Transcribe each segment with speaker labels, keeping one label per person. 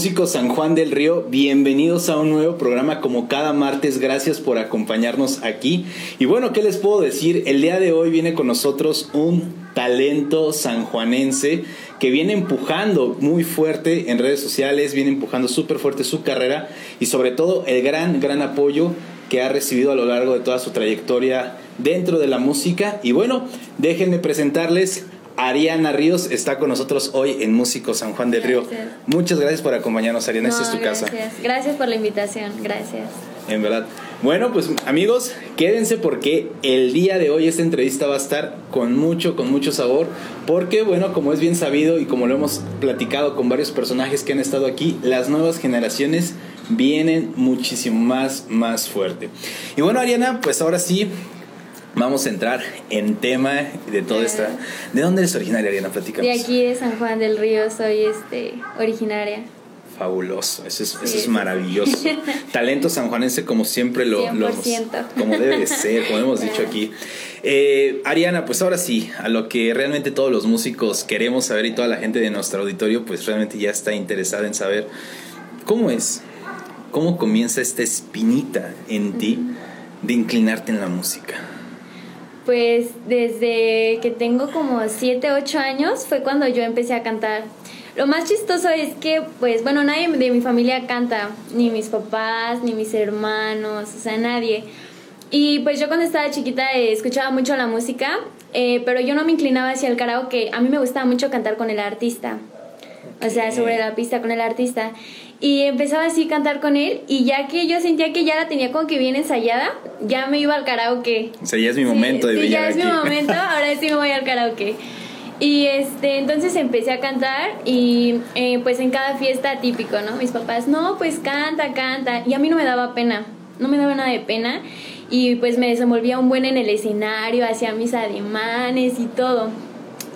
Speaker 1: Músicos San Juan del Río, bienvenidos a un nuevo programa como cada martes. Gracias por acompañarnos aquí. Y bueno, ¿qué les puedo decir? El día de hoy viene con nosotros un talento sanjuanense que viene empujando muy fuerte en redes sociales, viene empujando súper fuerte su carrera y sobre todo el gran, gran apoyo que ha recibido a lo largo de toda su trayectoria dentro de la música. Y bueno, déjenme presentarles Ariana Ríos está con nosotros hoy en Músico San Juan del Río. Muchas gracias por acompañarnos, Ariana. Esta es tu
Speaker 2: gracias.
Speaker 1: casa.
Speaker 2: Gracias por la invitación. Gracias.
Speaker 1: En verdad. Bueno, pues amigos, quédense porque el día de hoy esta entrevista va a estar con mucho, con mucho sabor. Porque, bueno, como es bien sabido y como lo hemos platicado con varios personajes que han estado aquí, las nuevas generaciones vienen muchísimo más, más fuerte. Y bueno, Ariana, pues ahora sí, Vamos a entrar en tema de todo esto. ¿De dónde eres originaria, Ariana? Platícanos.
Speaker 2: De aquí de San Juan del Río soy este originaria.
Speaker 1: Fabuloso, eso es, eso es maravilloso. Talento sanjuanense como siempre lo,
Speaker 2: 100%.
Speaker 1: lo como debe de ser, como hemos dicho aquí. Eh, Ariana, pues ahora sí, a lo que realmente todos los músicos queremos saber y toda la gente de nuestro auditorio, pues realmente ya está interesada en saber cómo es, cómo comienza esta espinita en ti de inclinarte en la música.
Speaker 2: Pues desde que tengo como 7, 8 años fue cuando yo empecé a cantar. Lo más chistoso es que, pues, bueno, nadie de mi familia canta, ni mis papás, ni mis hermanos, o sea, nadie. Y pues yo cuando estaba chiquita eh, escuchaba mucho la música, eh, pero yo no me inclinaba hacia el karaoke. A mí me gustaba mucho cantar con el artista, o sea, sobre la pista con el artista. Y empezaba así a cantar con él y ya que yo sentía que ya la tenía como que bien ensayada, ya me iba al karaoke.
Speaker 1: O sea, ya es mi momento de
Speaker 2: sí, ya es
Speaker 1: aquí.
Speaker 2: mi momento, ahora sí me voy al karaoke. Y este, entonces empecé a cantar y eh, pues en cada fiesta típico, ¿no? Mis papás, no, pues canta, canta. Y a mí no me daba pena, no me daba nada de pena. Y pues me desenvolvía un buen en el escenario, hacía mis ademanes y todo.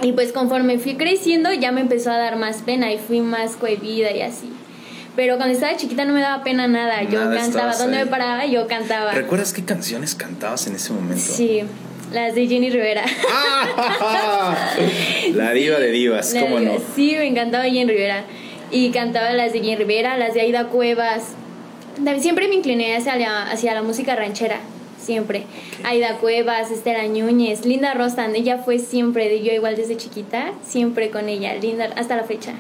Speaker 2: Y pues conforme fui creciendo ya me empezó a dar más pena y fui más cohibida y así. Pero cuando estaba chiquita no me daba pena nada. Yo
Speaker 1: Nada,
Speaker 2: cantaba,
Speaker 1: estabas
Speaker 2: donde me paraba, yo cantaba.
Speaker 1: ¿Recuerdas qué canciones cantabas en ese momento?
Speaker 2: Sí, las de Jenny Rivera.
Speaker 1: La diva de divas,
Speaker 2: La
Speaker 1: ¿cómo no?
Speaker 2: Sí, me encantaba Jenny Rivera. Y cantaba las de Jenny Rivera, las de Aida Cuevas. Siempre me incliné hacia la, hacia la música ranchera. Siempre. Aida Cuevas, Estela Núñez, Linda Rostan. Ella fue siempre, yo igual desde chiquita, siempre con ella. Linda, hasta la fecha.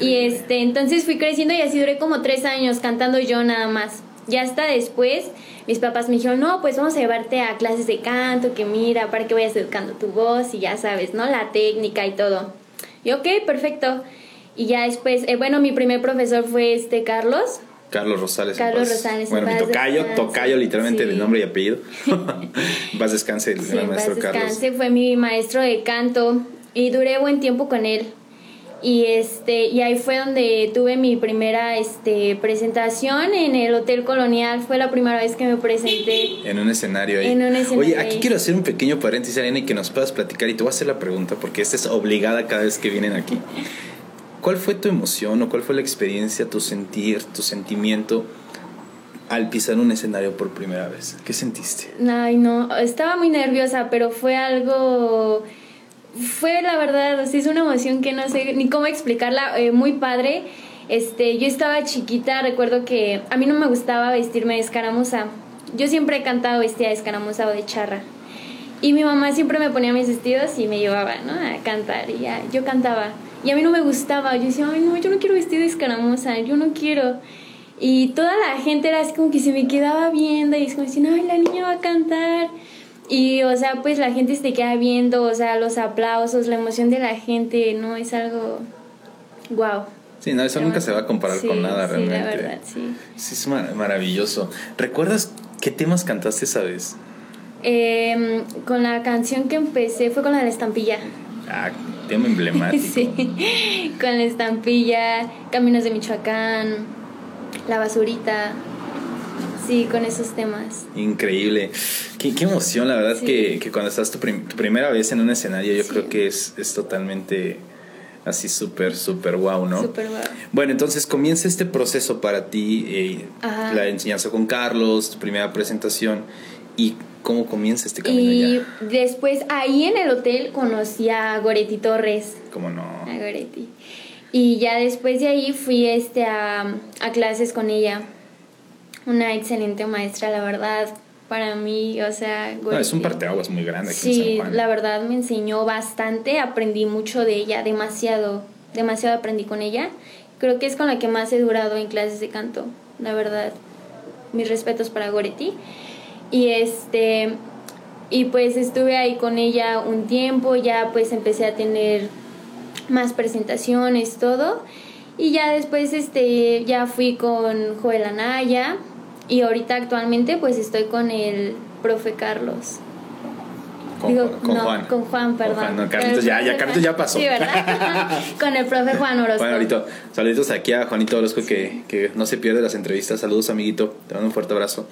Speaker 2: Y este, entonces fui creciendo y así duré como tres años cantando yo nada más. Ya hasta después, mis papás me dijeron, no, pues vamos a llevarte a clases de canto, que mira, para que vayas educando tu voz y ya sabes, ¿no? La técnica y todo. Y ok, perfecto. Y ya después, eh, bueno, mi primer profesor fue este Carlos.
Speaker 1: Carlos Rosales.
Speaker 2: Carlos. Rosales, en
Speaker 1: Bueno, mi tocayo, tocayo literalmente
Speaker 2: Sí.
Speaker 1: de nombre y apellido. Vas descanse el
Speaker 2: Sí, paz
Speaker 1: maestro Carlos.
Speaker 2: descanse, fue mi maestro de canto y duré buen tiempo con él. Y este y ahí fue donde tuve mi primera este presentación en el Hotel Colonial, fue la primera vez que me presenté.
Speaker 1: En un escenario ahí.
Speaker 2: En un escenario
Speaker 1: Oye, aquí
Speaker 2: ahí.
Speaker 1: quiero hacer un pequeño paréntesis, Ariana, y que nos puedas platicar. Y te voy a hacer la pregunta, porque esta es obligada cada vez que vienen aquí. ¿Cuál fue tu emoción o cuál fue la experiencia, tu sentir, tu sentimiento al pisar un escenario por primera vez? ¿Qué sentiste?
Speaker 2: Ay, no, estaba muy nerviosa, pero fue algo fue la verdad, o sea, es una emoción que no sé ni cómo explicarla, eh, muy padre. Este, yo estaba chiquita, recuerdo que a mí no me gustaba vestirme de escaramuza. Yo siempre he cantado vestida de escaramuza o de charra. Y mi mamá siempre me ponía mis vestidos y me llevaba, ¿no? A cantar y ya, yo cantaba. Y a mí no me gustaba, yo decía, ay, no, yo no quiero vestir de escaramuza, yo no quiero. Y toda la gente era así como que se me quedaba viendo y es como decían, ay, la niña va a cantar. Y, o sea, pues la gente se queda viendo, o sea, los aplausos, la emoción de la gente, ¿no? Es algo, wow.
Speaker 1: Sí, no, eso nunca se va a comparar con nada
Speaker 2: sí,
Speaker 1: realmente.
Speaker 2: la verdad, sí.
Speaker 1: Sí, es mar- maravilloso. ¿Recuerdas qué temas cantaste esa vez?
Speaker 2: Em, con la canción que empecé fue con la de la estampilla.
Speaker 1: Ah, tema emblemático.
Speaker 2: Sí, con la estampilla, Caminos de Michoacán, La Basurita. Sí, con esos temas.
Speaker 1: Increíble. Qué, qué emoción, la verdad,
Speaker 2: Sí.
Speaker 1: que, que cuando estás tu, prim- tu primera vez en un escenario, yo
Speaker 2: Sí.
Speaker 1: creo que es, es totalmente así súper, súper wow, ¿no?
Speaker 2: Súper guau.
Speaker 1: Bueno, entonces comienza este proceso para ti, eh, la enseñanza con Carlos, tu primera presentación, y cómo comienza este camino
Speaker 2: Y
Speaker 1: ya.
Speaker 2: después ahí en el hotel conocí a Goretti Torres.
Speaker 1: ¿Cómo no?
Speaker 2: A Goretti. Y ya después de ahí fui este, a, a clases con ella. Una excelente maestra, la verdad para mí, o sea...
Speaker 1: es un parteaguas muy grande.
Speaker 2: Aquí sí, en San Juan. la verdad me enseñó bastante, aprendí mucho de ella, demasiado, demasiado aprendí con ella. Creo que es con la que más he durado en clases de canto, la verdad. Mis respetos para Goretti. Y este y pues estuve ahí con ella un tiempo, ya pues empecé a tener más presentaciones, todo. Y ya después este ya fui con Joel Anaya, y ahorita actualmente pues estoy con el profe Carlos.
Speaker 1: Con, con Juan.
Speaker 2: Con Juan, perdón.
Speaker 1: Carlitos ya, ya, Carlitos ya pasó.
Speaker 2: Sí, ¿verdad? con el profe Juan Orozco.
Speaker 1: Bueno, ahorita, saluditos aquí a Juanito Orozco que, que, no se pierde las entrevistas. Saludos, amiguito. Te mando un fuerte abrazo.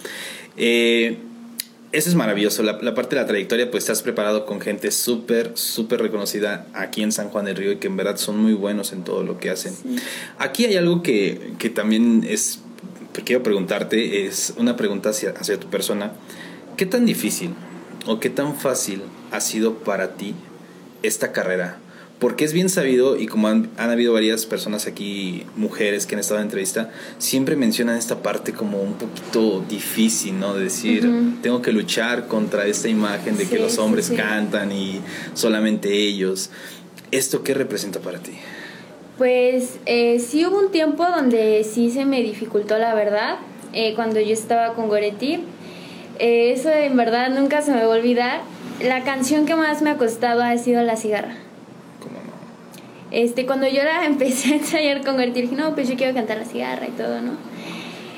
Speaker 1: Eh, eso es maravilloso. La, la, parte de la trayectoria, pues estás preparado con gente súper, súper reconocida aquí en San Juan del Río y que en verdad son muy buenos en todo lo que hacen. Aquí hay algo que, que también es quiero preguntarte, es una pregunta hacia, hacia tu persona. ¿Qué tan difícil o qué tan fácil ha sido para ti esta carrera? Porque es bien sabido, y como han, habido varias personas aquí, mujeres que han estado en entrevista, siempre mencionan esta parte como un poquito difícil, ¿no? De decir, tengo que luchar contra esta imagen de que los hombres cantan y solamente ellos. ¿Esto qué representa para ti?
Speaker 2: Pues eh, sí hubo un tiempo donde sí se me dificultó la verdad, eh, cuando yo estaba con Goretti. Eh, eso en verdad nunca se me va a olvidar. La canción que más me ha costado ha sido La cigarra.
Speaker 1: ¿Cómo no?
Speaker 2: Este, cuando yo la empecé a ensayar con Goretti, dije, no, pues yo quiero cantar La cigarra y todo, ¿no?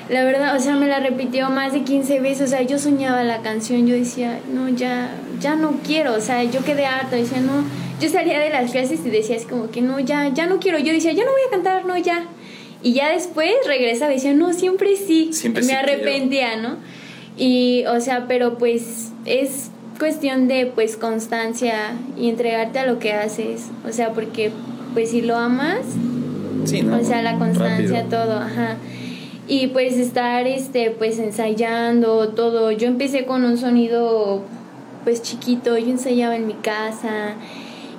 Speaker 2: La verdad, o sea, me la repitió más de 15 veces, o sea, yo soñaba la canción, yo decía, no, ya, ya no quiero, o sea, yo quedé harta, decía, no yo salía de las clases y decía así como que no, ya, ya no quiero. Yo decía, ya no voy a cantar, no, ya. Y ya después regresaba y decía, no, siempre sí.
Speaker 1: Siempre
Speaker 2: Me arrepentía, ¿no? Y, o sea, pero pues es cuestión de pues constancia y entregarte a lo que haces. O sea, porque pues si lo amas,
Speaker 1: sí, ¿no?
Speaker 2: o sea, la constancia, todo, ajá. Y pues estar este pues ensayando todo. Yo empecé con un sonido pues chiquito, yo ensayaba en mi casa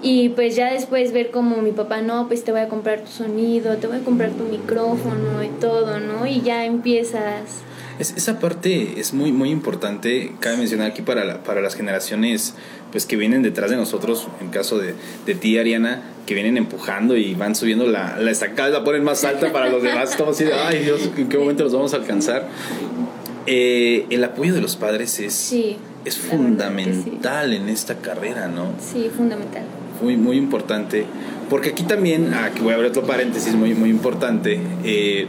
Speaker 2: y pues ya después ver como mi papá, no, pues te voy a comprar tu sonido, te voy a comprar tu micrófono y todo, ¿no? Y ya empiezas.
Speaker 1: Es, esa parte es muy, muy importante. Cabe mencionar aquí para, para las generaciones pues que vienen detrás de nosotros, en caso de, de ti, Ariana, que vienen empujando y van subiendo la, la estacada, la ponen más alta para los demás. Estamos así de, ay Dios, ¿en qué momento los vamos a alcanzar? Eh, el apoyo de los padres es, es fundamental en esta carrera, ¿no?
Speaker 2: Sí, fundamental
Speaker 1: muy, muy importante. Porque aquí también, aquí voy a abrir otro paréntesis muy, muy importante. Eh,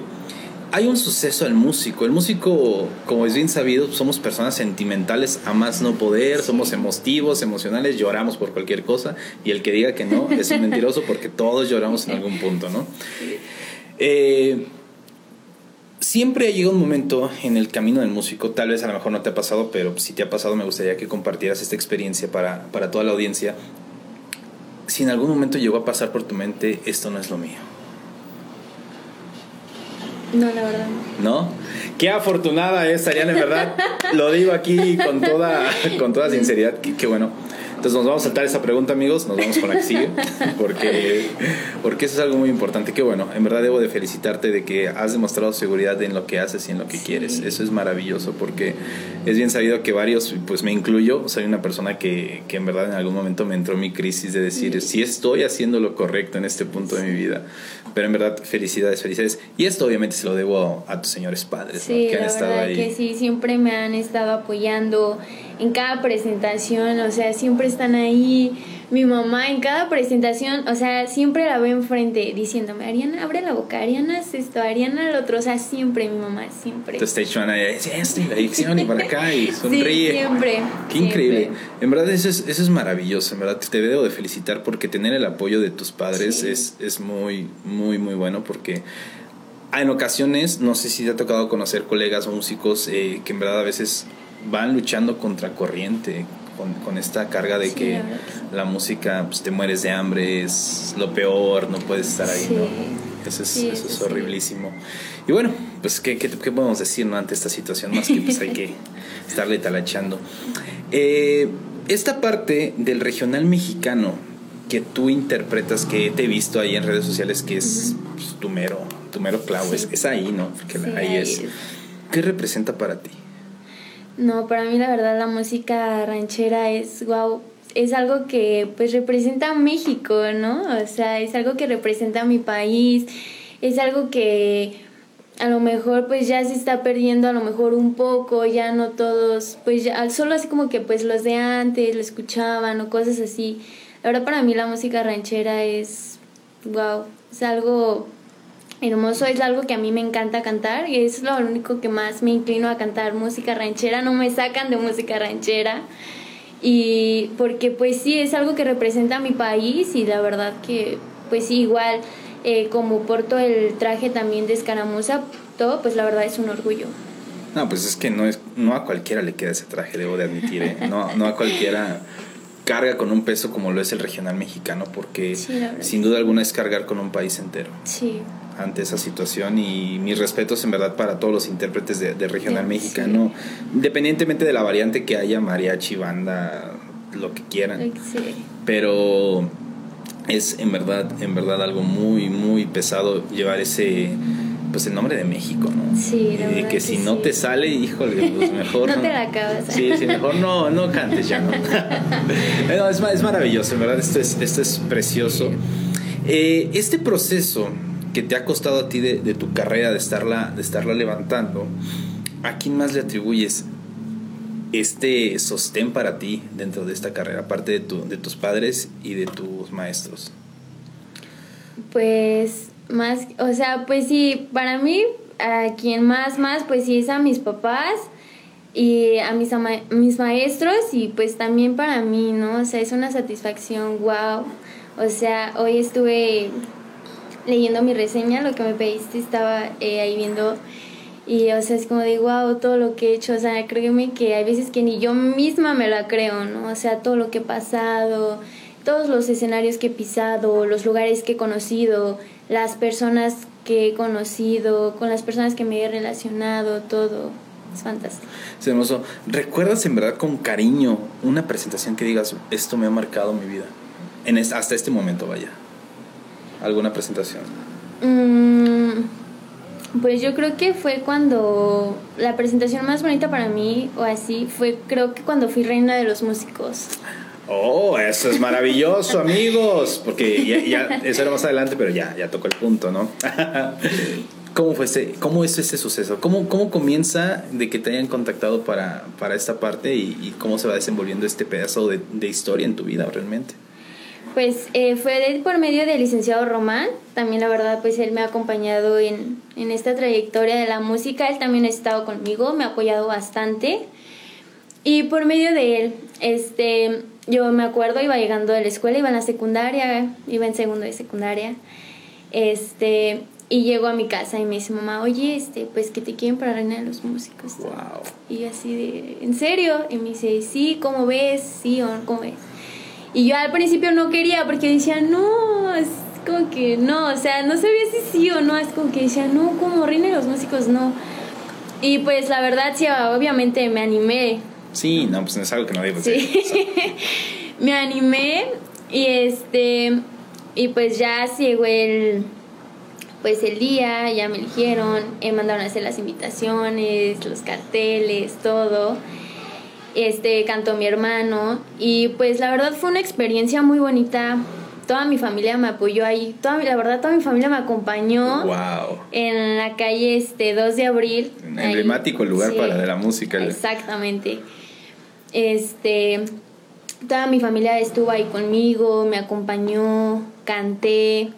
Speaker 1: hay un suceso al músico. El músico, como es bien sabido, somos personas sentimentales a más no poder, somos emotivos, emocionales, lloramos por cualquier cosa. Y el que diga que no es un mentiroso porque todos lloramos en algún punto, ¿no? Eh, siempre llega un momento en el camino del músico, tal vez a lo mejor no te ha pasado, pero si te ha pasado me gustaría que compartieras esta experiencia para, para toda la audiencia, si en algún momento llegó a pasar por tu mente, esto no es lo mío.
Speaker 2: No, la verdad.
Speaker 1: ¿No? Qué afortunada es Ariana, en verdad. lo digo aquí con toda, con toda sinceridad. Qué, bueno. Entonces nos vamos a saltar esa pregunta, amigos. Nos vamos con la que sigue. Porque, porque eso es algo muy importante. Qué bueno. En verdad debo de felicitarte de que has demostrado seguridad en lo que haces y en lo que quieres. Eso es maravilloso porque es bien sabido que varios, pues me incluyo, soy una persona que, que en verdad en algún momento me entró mi crisis de decir si estoy haciendo lo correcto en este punto de mi vida. Pero en verdad, felicidades, felicidades. Y esto obviamente se lo debo a, tus señores padres
Speaker 2: que han estado ahí. que sí, siempre me han estado apoyando en cada presentación, o sea, siempre están ahí mi mamá en cada presentación, o sea, siempre la veo enfrente diciéndome, Ariana, abre la boca, Ariana es esto, Ariana lo otro, o sea, siempre mi mamá, siempre.
Speaker 1: Tu stage manager, es esto, y la dicción, y para acá, y sonríe.
Speaker 2: Sí, siempre.
Speaker 1: Qué increíble. En verdad, eso es, eso es maravilloso, en verdad, te debo de felicitar porque tener el apoyo de tus padres es, es muy, muy, muy bueno porque en ocasiones, no sé si te ha tocado conocer colegas músicos eh, que en verdad a veces van luchando contra corriente, con, esta carga de que la, música pues, te mueres de hambre, es lo peor, no puedes estar ahí, ¿no? Eso es, eso es horriblísimo. Y bueno, pues ¿qué, qué, podemos decir ¿no? ante esta situación? Más que pues hay que estarle talachando. Eh, esta parte del regional mexicano, que tú interpretas, que te he visto ahí en redes sociales, que es pues, tu mero, tu mero clavo, es, ahí, ¿no? Porque ahí, es. ¿Qué representa para ti?
Speaker 2: No, para mí la verdad la música ranchera es wow, es algo que pues representa a México, ¿no? O sea, es algo que representa a mi país, es algo que a lo mejor pues ya se está perdiendo a lo mejor un poco, ya no todos, pues ya solo así como que pues los de antes lo escuchaban o cosas así. La verdad para mí la música ranchera es wow, es algo hermoso, es algo que a mí me encanta cantar y es lo único que más me inclino a cantar música ranchera, no me sacan de música ranchera. Y porque pues sí es algo que representa a mi país y la verdad que pues sí igual eh, como porto el traje también de escaramuza todo pues la verdad es un orgullo.
Speaker 1: No pues es que no es no a cualquiera le queda ese traje debo de admitir ¿eh? no no a cualquiera carga con un peso como lo es el regional mexicano porque sin duda alguna es cargar con un país entero.
Speaker 2: Sí
Speaker 1: ante esa situación y mis respetos en verdad para todos los intérpretes de, regional mexicano, independientemente de la variante que haya, mariachi, banda, lo que quieran. Pero es en verdad, en verdad algo muy, muy pesado llevar ese pues el nombre de México, ¿no?
Speaker 2: Sí,
Speaker 1: y que si no te sale, híjole, pues mejor.
Speaker 2: no, te la acabas.
Speaker 1: Sí, sí, mejor no, no cantes ya, ¿no? es, es, maravilloso, en verdad, esto es, esto es precioso. Eh, este proceso que te ha costado a ti de, tu carrera, de estarla, de estarla levantando, ¿a quién más le atribuyes este sostén para ti dentro de esta carrera, aparte de, tu, de tus padres y de tus maestros?
Speaker 2: Pues más, o sea, pues sí, para mí, a quien más, más, pues sí es a mis papás y a mis, mis maestros y pues también para mí, ¿no? O sea, es una satisfacción, wow. O sea, hoy estuve leyendo mi reseña, lo que me pediste, estaba eh, ahí viendo y, o sea, es como de, wow, todo lo que he hecho, o sea, créeme que hay veces que ni yo misma me la creo, ¿no? O sea, todo lo que he pasado, todos los escenarios que he pisado, los lugares que he conocido, las personas que he conocido, con las personas que me he relacionado, todo. Es fantástico.
Speaker 1: Es hermoso. ¿Recuerdas en verdad con cariño una presentación que digas, esto me ha marcado mi vida? En hasta este momento, vaya alguna presentación?
Speaker 2: Mm, pues yo creo que fue cuando la presentación más bonita para mí, o así, fue creo que cuando fui reina de los músicos.
Speaker 1: Oh, eso es maravilloso, amigos. Porque ya, eso era más adelante, pero ya, ya tocó el punto, ¿no? ¿Cómo fue ese, cómo es ese suceso? ¿Cómo, ¿Cómo comienza de que te hayan contactado para, para esta parte y, cómo se va desenvolviendo este pedazo de, de historia en tu vida realmente?
Speaker 2: Pues eh, fue por medio del licenciado Román, también la verdad pues él me ha acompañado en, en esta trayectoria de la música, él también ha estado conmigo, me ha apoyado bastante y por medio de él, este, yo me acuerdo, iba llegando de la escuela, iba en la secundaria, iba en segundo de secundaria, este, y llego a mi casa y me dice mamá, oye, este, pues que te quieren para reina de los músicos.
Speaker 1: Wow.
Speaker 2: Y así de, ¿en serio? Y me dice, sí, ¿cómo ves? Sí, o ¿cómo ves? Y yo al principio no quería porque decía, no, es como que no, o sea, no sabía si sí o no, es como que decía, no, como reina de los músicos, no. Y pues la verdad, sí, obviamente me animé.
Speaker 1: Sí, no, pues no es algo que no digo.
Speaker 2: Sí. me animé y este, y pues ya llegó el, pues el día, ya me eligieron, me mandaron a hacer las invitaciones, los carteles, todo este cantó mi hermano y pues la verdad fue una experiencia muy bonita. Toda mi familia me apoyó ahí, toda la verdad toda mi familia me acompañó.
Speaker 1: Wow.
Speaker 2: En la calle este 2 de abril.
Speaker 1: emblemático lugar para de la música.
Speaker 2: Exactamente. Este toda mi familia estuvo ahí conmigo, me acompañó, canté.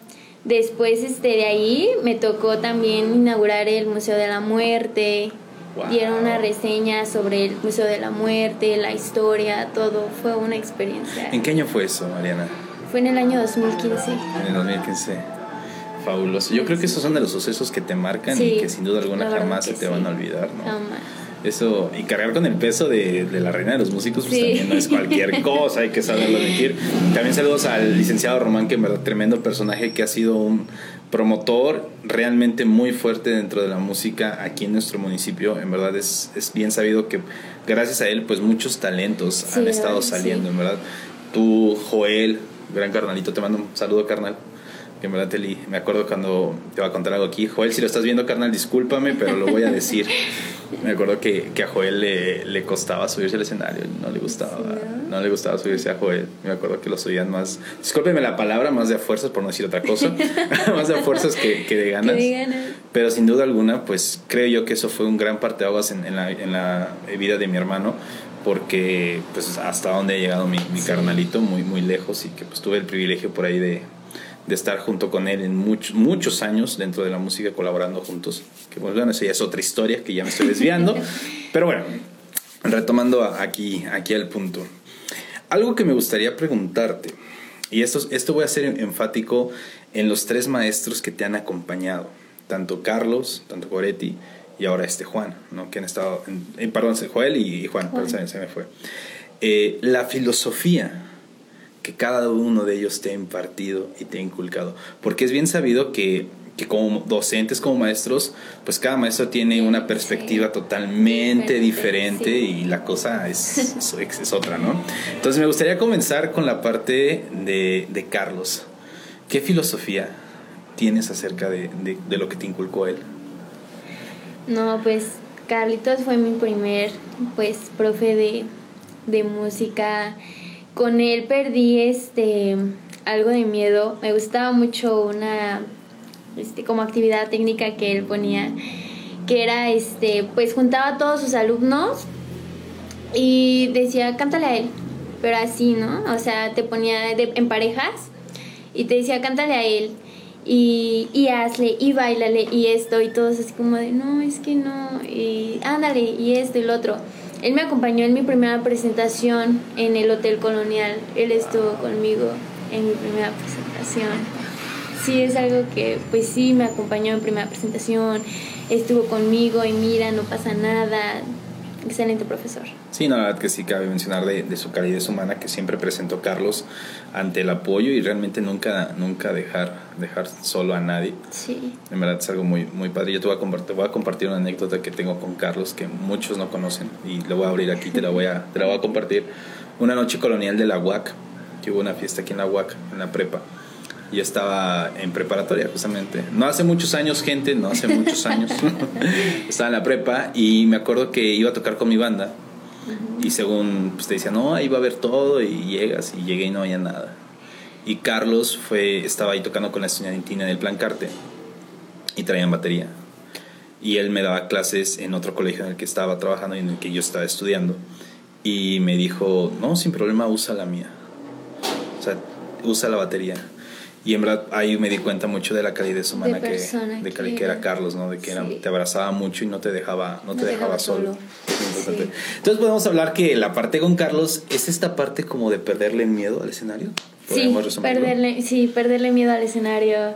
Speaker 2: Después este de ahí me tocó también inaugurar el Museo de la Muerte Dieron una reseña sobre el Museo de la Muerte, la historia, todo. Fue una experiencia.
Speaker 1: ¿En qué año fue eso, Mariana?
Speaker 2: Fue en el año 2015.
Speaker 1: En el 2015. Fabuloso. Yo creo que esos son de los sucesos que te marcan y que sin duda alguna jamás se te van a olvidar, ¿no?
Speaker 2: Jamás.
Speaker 1: Eso, y cargar con el peso de, de la reina de los músicos, pues también no es cualquier cosa, hay que saberlo admitir. También saludos al licenciado Román, que en verdad tremendo personaje, que ha sido un promotor realmente muy fuerte dentro de la música aquí en nuestro municipio. En verdad es, es bien sabido que gracias a él, pues muchos talentos han estado saliendo, en verdad. Tú, Joel, gran carnalito. Te mando un saludo, carnal. Que en verdad, me acuerdo cuando te va a contar algo aquí. Joel, si lo estás viendo, carnal, discúlpame, pero lo voy a decir. me acuerdo que, que a Joel le, le, costaba subirse al escenario, no le gustaba, no le gustaba subirse a Joel. Me acuerdo que lo subían más, discúlpeme la palabra, más de a fuerzas, por no decir otra cosa, más de a fuerzas que, que de ganas. Pero sin duda alguna, pues creo yo que eso fue un gran parteaguas en, en, la, en la vida de mi hermano porque pues hasta donde ha llegado mi, mi carnalito, muy, muy lejos y que pues tuve el privilegio por ahí de, de estar junto con él en muchos, muchos años dentro de la música, colaborando juntos. Que pues, bueno, esa ya es otra historia que ya me estoy desviando. Pero bueno, retomando aquí, aquí al punto. Algo que me gustaría preguntarte, y esto, esto voy a ser enfático en los tres maestros que te han acompañado, tanto Carlos, tanto Goretti y ahora este Juan, ¿no? que han estado, en, eh, perdón, Joel y, Juan, Perdón, se, me fue. Eh, la filosofía que cada uno de ellos te ha impartido y te ha inculcado. Porque es bien sabido que, que como docentes, como maestros, pues cada maestro tiene una perspectiva totalmente diferente y la cosa es, es, otra, ¿no? Entonces me gustaría comenzar con la parte de, de Carlos. ¿Qué filosofía tienes acerca de, de, de lo que te inculcó él?
Speaker 2: No, pues Carlitos fue mi primer pues profe de, de música con él perdí este algo de miedo. Me gustaba mucho una este, como actividad técnica que él ponía, que era este, pues juntaba a todos sus alumnos y decía, cántale a él, pero así, ¿no? O sea, te ponía en parejas y te decía, cántale a él. Y, y hazle, y bailale, y esto, y todos así como de, no, es que no, y ándale, y esto y lo otro. Él me acompañó en mi primera presentación en el Hotel Colonial. Él estuvo conmigo en mi primera presentación. Sí, es algo que pues sí me acompañó en primera presentación, estuvo conmigo y mira, no pasa nada, excelente profesor.
Speaker 1: Sí, la verdad que sí cabe mencionar de, de, su calidez humana que siempre presentó Carlos ante el apoyo y realmente nunca, nunca dejar, dejar solo a nadie.
Speaker 2: Sí.
Speaker 1: En verdad es algo muy, muy padre. Yo te voy, a compartir, voy a compartir una anécdota que tengo con Carlos que muchos no conocen y lo voy a abrir aquí, te la voy a, te la voy a compartir. Una noche colonial de la UAC, que hubo una fiesta aquí en la UAC, en la prepa yo estaba en preparatoria justamente. No hace muchos años, gente, no hace muchos años. estaba en la prepa y me acuerdo que iba a tocar con mi banda. Y según pues, te decía, no, ahí va a haber todo y llegas y llegué y no había nada. Y Carlos fue, estaba ahí tocando con la estudiantina del plan Carte y traían batería. Y él me daba clases en otro colegio en el que estaba trabajando y en el que yo estaba estudiando. Y me dijo, no, sin problema, usa la mía. O sea, usa la batería. Y en verdad ahí me di cuenta mucho de la calidez humana que, de que, era Carlos, ¿no? De que te abrazaba mucho y no te dejaba, no, te dejaba, solo. Entonces podemos hablar que la parte con Carlos es esta parte como de perderle miedo al escenario.
Speaker 2: Sí, perderle, sí, perderle miedo al escenario.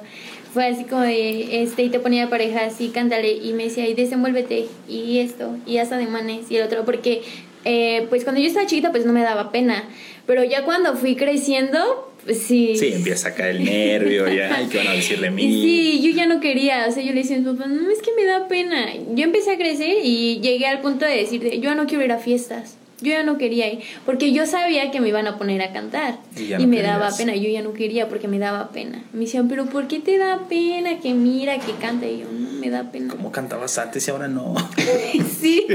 Speaker 2: Fue así como de, este, y te ponía de pareja así, cántale, y me decía, y desenvuélvete, y esto, y haz ademanes, y el otro, porque, eh, pues cuando yo estaba chiquita, pues no me daba pena, pero ya cuando fui creciendo, Sí.
Speaker 1: Sí, empieza a caer el nervio, ya, ¿y qué van a decirle mí?
Speaker 2: Sí, yo ya no quería, o sea, yo le decía a mi papá, no, es que me da pena. Yo empecé a crecer y llegué al punto de decir, yo no quiero ir a fiestas. Yo ya no quería ir, porque yo sabía que me iban a poner a cantar. Y, me daba pena, yo ya no quería porque me daba pena. Me decían, pero ¿por qué te da pena que mira, que canta? Y yo, no, me da pena.
Speaker 1: ¿Cómo cantabas antes y ahora no?
Speaker 2: sí,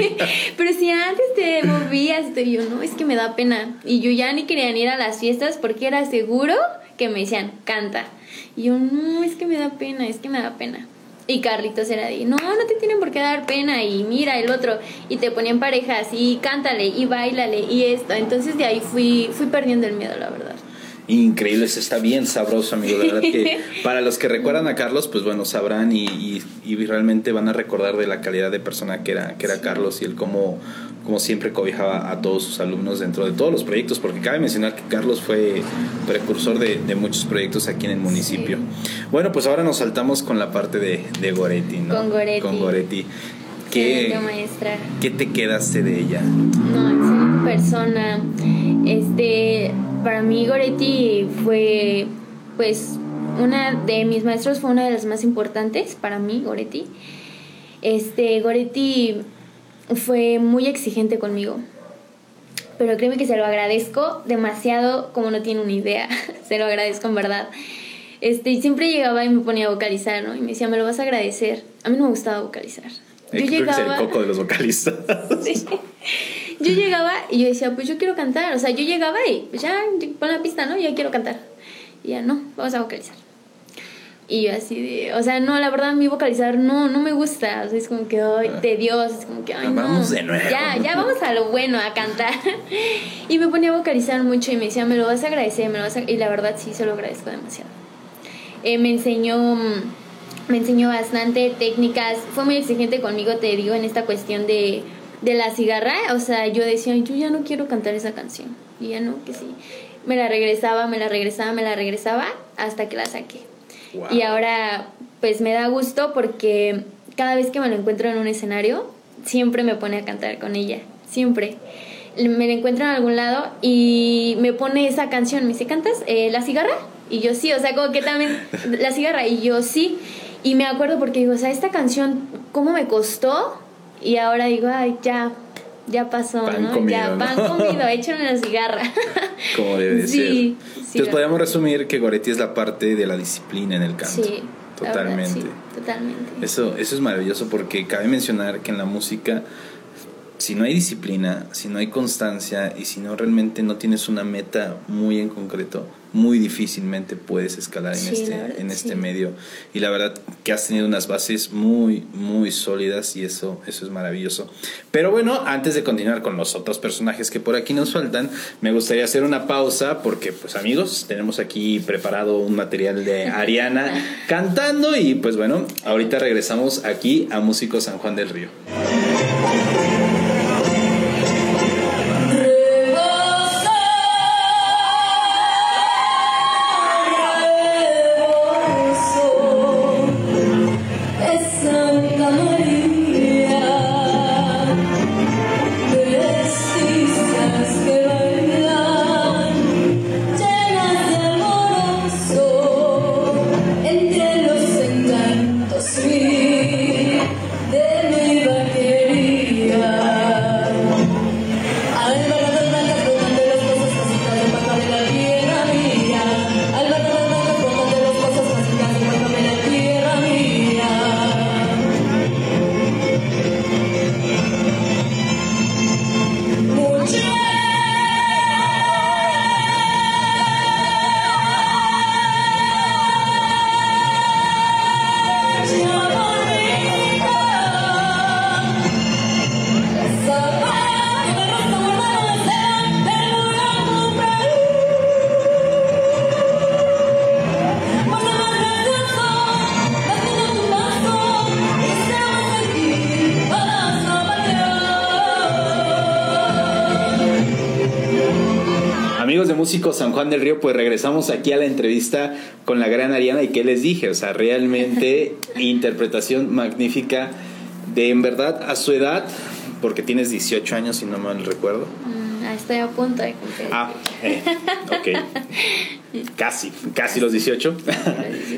Speaker 2: pero si antes te movías, te yo, no, es que me da pena. Y yo ya ni quería ir a las fiestas porque era seguro que me decían, canta. Y yo, no, es que me da pena, es que me da pena. Y Carlitos era de, no, no te tienen por qué dar pena y mira el otro. Y te ponían parejas y cántale y bailale y esto. Entonces de ahí fui, fui perdiendo el miedo, la verdad.
Speaker 1: Increíble, eso está bien sabroso, amigo. La verdad que para los que recuerdan a Carlos, pues bueno, sabrán y, y, realmente van a recordar de la calidad de persona que era, que era Carlos y el cómo, como siempre cobijaba a todos sus alumnos dentro de todos los proyectos, porque cabe mencionar que Carlos fue precursor de, de muchos proyectos aquí en el municipio. Bueno, pues ahora nos saltamos con la parte de, de Goretti, ¿no?
Speaker 2: Con Goretti.
Speaker 1: Con Goretti. ¿Qué, maestra. ¿Qué te quedaste de ella?
Speaker 2: No, es persona. Este, para mí Goretti fue, pues, una de mis maestros fue una de las más importantes para mí, Goretti. Este, Goretti fue muy exigente conmigo. Pero créeme que se lo agradezco demasiado como no tiene una idea. se lo agradezco en verdad. Este, y siempre llegaba y me ponía a vocalizar, ¿no? Y me decía, me lo vas a agradecer. A mí no me gustaba vocalizar.
Speaker 1: Yo llegaba... el coco de los vocalistas. sí.
Speaker 2: Yo llegaba y yo decía, pues yo quiero cantar. O sea, yo llegaba y pues ya, pon la pista, ¿no? Ya quiero cantar. Y ya, no, vamos a vocalizar. Y yo así de, o sea, no, la verdad, mi vocalizar no, no me gusta. O sea, es como que, ay, de Dios, es como que, ay, no.
Speaker 1: Vamos de nuevo.
Speaker 2: Ya, ya vamos a lo bueno, a cantar. y me ponía a vocalizar mucho y me decía, me lo vas a agradecer, me lo vas a... Y la verdad sí, se lo agradezco demasiado. Eh, me enseñó me enseñó bastante técnicas, fue muy exigente conmigo, te digo, en esta cuestión de, de la cigarra, o sea, yo decía, yo ya no quiero cantar esa canción, y ya no, que sí, me la regresaba, me la regresaba, me la regresaba, hasta que la saqué. Y ahora, pues me da gusto porque cada vez que me lo encuentro en un escenario, siempre me pone a cantar con ella, siempre. Me la encuentro en algún lado y me pone esa canción, me dice, ¿cantas eh, La cigarra? Y yo sí, o sea, como que también la cigarra, y yo sí. Y me acuerdo porque digo, o sea, esta canción, ¿cómo me costó? Y ahora digo, ay, ya, ya pasó, ¿no? ya, pan comido, échame la cigarra.
Speaker 1: Como debe sí, ser. Entonces podríamos resumir que Goretti es la parte de la disciplina en el canto. Sí. Totalmente.
Speaker 2: totalmente.
Speaker 1: Eso, eso es maravilloso porque cabe mencionar que en la música si no hay disciplina, si no hay constancia y si no realmente no tienes una meta muy en concreto, muy difícilmente puedes escalar en este, en este medio. Y la verdad que has tenido unas bases muy, muy sólidas y eso, eso es maravilloso. Pero bueno, antes de continuar con los otros personajes que por aquí nos faltan, me gustaría hacer una pausa porque, pues amigos, tenemos aquí preparado un material de Ariana cantando y pues bueno, ahorita regresamos aquí a Músico San Juan del Río. Músico San Juan del Río, pues regresamos aquí a la entrevista con la gran Ariana y qué les dije, o sea, realmente interpretación magnífica de en verdad a su edad, porque tienes 18 años si no mal recuerdo.
Speaker 2: Mm, estoy a punto de cumplir.
Speaker 1: Ah, eh, ok. Casi, casi los 18.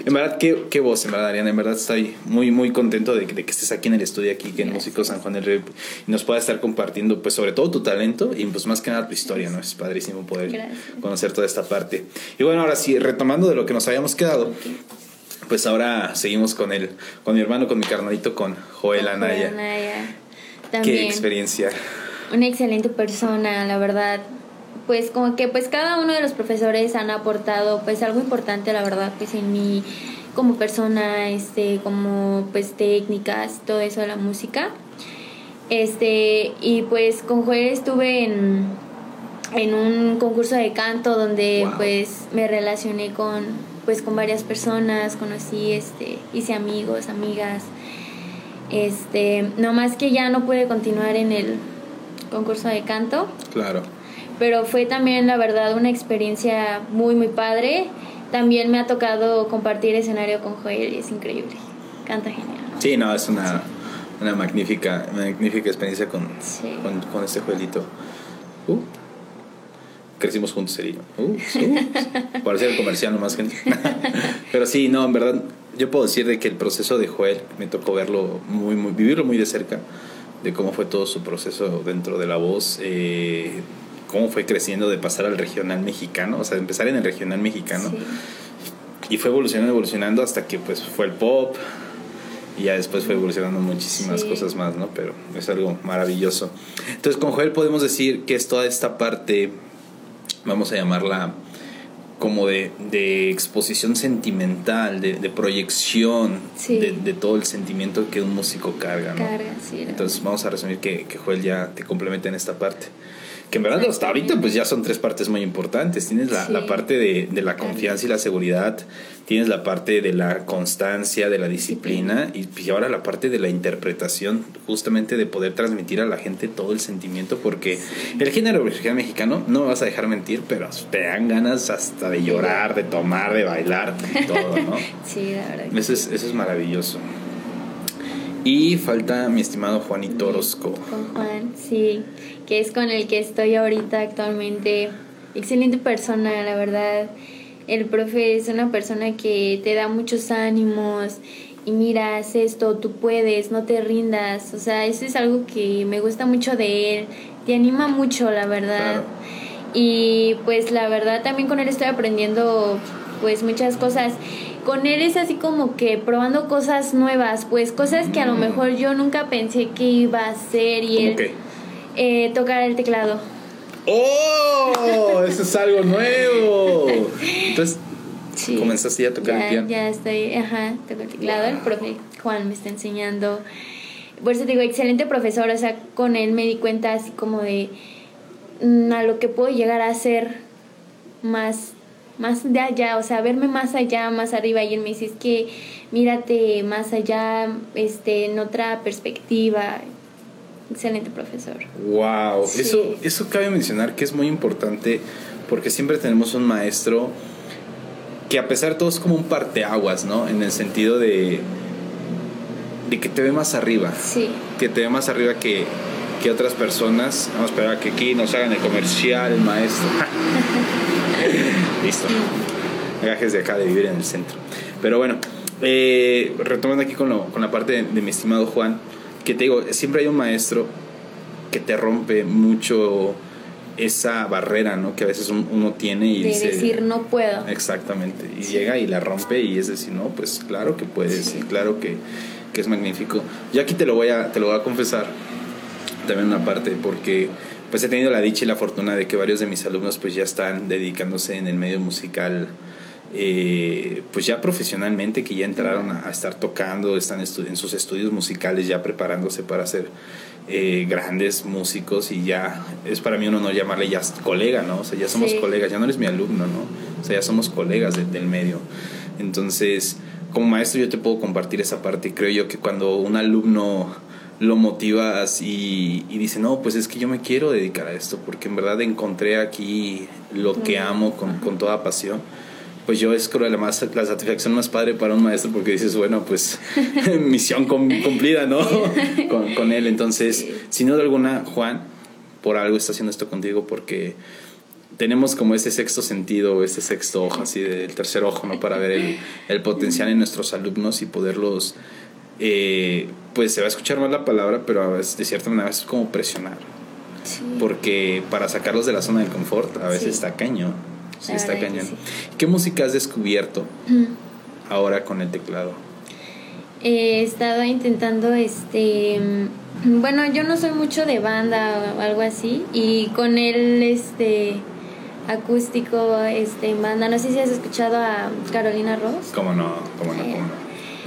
Speaker 1: en verdad, qué, qué, voz, en verdad, Ariana. En verdad, estoy muy, muy contento de, que estés aquí en el estudio, aquí que en Músico San Juan del Río, y nos puedas estar compartiendo, pues, sobre todo tu talento y, pues, más que nada tu historia, ¿no? Es padrísimo poder conocer toda esta parte. Y bueno, ahora sí, retomando de lo que nos habíamos quedado, pues ahora seguimos con el, con mi hermano, con mi carnalito, con Joel Anaya. Anaya. Qué experiencia.
Speaker 2: Una excelente persona, la verdad. Pues como que pues cada uno de los profesores han aportado pues algo importante la verdad pues en mí como persona este como pues técnicas todo eso de la música. Este y pues con Joel estuve en en un concurso de canto donde pues me relacioné con pues con varias personas conocí este hice amigos amigas. Este no más que ya no pude continuar en el concurso de canto
Speaker 1: claro
Speaker 2: pero fue también la verdad una experiencia muy muy padre. También me ha tocado compartir escenario con Joel y es increíble. Canta genial.
Speaker 1: Sí, no, es una, una magnífica, magnífica experiencia con, con, con, este Joelito. Uh, crecimos juntos, sería. Uh, parecía el comercial nomás, gente. Pero sí, no, en verdad, yo puedo decir de que el proceso de Joel me tocó verlo muy, muy, vivirlo muy de cerca, de cómo fue todo su proceso dentro de la voz. Eh, cómo fue creciendo de pasar al regional mexicano, o sea, empezar en el regional mexicano. Y fue evolucionando, evolucionando hasta que pues fue el pop, y ya después fue evolucionando muchísimas cosas más, ¿no? Pero es algo maravilloso. Entonces, con Joel podemos decir que es toda esta parte, vamos a llamarla como de, de exposición sentimental, de, de proyección de, de, todo el sentimiento que un músico carga, ¿no?
Speaker 2: Carga, sí.
Speaker 1: Entonces vamos a resumir que, que Joel ya te complementa en esta parte que en verdad hasta ahorita pues ya son tres partes muy importantes. Tienes la, la parte de, de, la confianza y la seguridad, tienes la parte de la constancia, de la disciplina y, y, ahora la parte de la interpretación, justamente de poder transmitir a la gente todo el sentimiento, porque el género musical mexicano, no me vas a dejar mentir, pero te dan ganas hasta de llorar, de tomar, de bailar, de todo, ¿no?
Speaker 2: sí, la verdad.
Speaker 1: Eso es, eso es maravilloso. Y falta mi estimado Juanito Orozco.
Speaker 2: Con Juan, sí, que es con el que estoy ahorita actualmente. Excelente persona, la verdad. El profe es una persona que te da muchos ánimos y mira, haz esto, tú puedes, no te rindas. O sea, eso es algo que me gusta mucho de él. Te anima mucho, la verdad. Claro. Y pues la verdad también con él estoy aprendiendo pues muchas cosas con él es así como que probando cosas nuevas, pues cosas que a lo mejor yo nunca pensé que iba a hacer y él eh, tocar el teclado.
Speaker 1: ¡Oh! Eso es algo nuevo. Entonces, sí, comenzaste ya a tocar
Speaker 2: ya,
Speaker 1: el piano.
Speaker 2: Ya estoy, ajá, toco el teclado. El profe Juan me está enseñando. Por eso te digo, excelente profesor. O sea, con él me di cuenta así como de mm, a lo que puedo llegar a hacer más más de allá, o sea, verme más allá, más arriba. Y él me dice, es que mírate más allá, este, en otra perspectiva. Excelente profesor.
Speaker 1: Wow, sí. eso, eso cabe mencionar que es muy importante porque siempre tenemos un maestro que a pesar de todo es como un parteaguas, ¿no? En el sentido de, de que te ve más arriba.
Speaker 2: Sí.
Speaker 1: Que te ve más arriba que, que otras personas. Vamos a esperar a que aquí nos hagan el comercial, el maestro. Listo. Gajes de acá de vivir en el centro. Pero bueno, eh, retomando aquí con, lo, con la parte de, de, mi estimado Juan, que te digo, siempre hay un maestro que te rompe mucho esa barrera, ¿no? Que a veces uno tiene y
Speaker 2: de
Speaker 1: dice,
Speaker 2: decir no puedo.
Speaker 1: Exactamente. Y sí. llega y la rompe y es decir, no, pues claro que puedes, sí. y claro que, que, es magnífico. Yo aquí te lo voy a, te lo voy a confesar también una parte, porque pues he tenido la dicha y la fortuna de que varios de mis alumnos pues ya están dedicándose en el medio musical eh, pues ya profesionalmente que ya entraron a, a estar tocando están en sus estudios musicales ya preparándose para ser eh, grandes músicos y ya es para mí un honor llamarle ya colega no o sea ya somos sí. colegas ya no eres mi alumno no o sea ya somos colegas de, del medio. Entonces como maestro yo te puedo compartir esa parte. Creo yo que cuando un alumno lo motivas y, y dice, no, pues es que yo me quiero dedicar a esto, porque en verdad encontré aquí lo que amo con, con toda pasión. Pues yo es creo la, más, la satisfacción más padre para un maestro porque dices, bueno, pues misión cumplida, ¿no? con, con, él. Entonces, sin duda alguna, Juan, por algo está haciendo esto contigo porque tenemos como ese sexto sentido, ese sexto ojo, así del tercer ojo, ¿no? Para ver el, el potencial en nuestros alumnos y poderlos eh, pues se va a escuchar mal la palabra, pero a veces, de cierta manera es como presionar.
Speaker 2: Sí.
Speaker 1: Porque para sacarlos de la zona de confort a veces sí. está cañón. Sí, está cañón. Sí. ¿Qué música has descubierto mm. ahora con el teclado?
Speaker 2: He estado intentando, este, bueno, yo no soy mucho de banda o algo así, y con el, este, acústico, este, en banda, no sé si has escuchado a Carolina Ross.
Speaker 1: ¿Cómo no? ¿Cómo no? ¿Cómo no?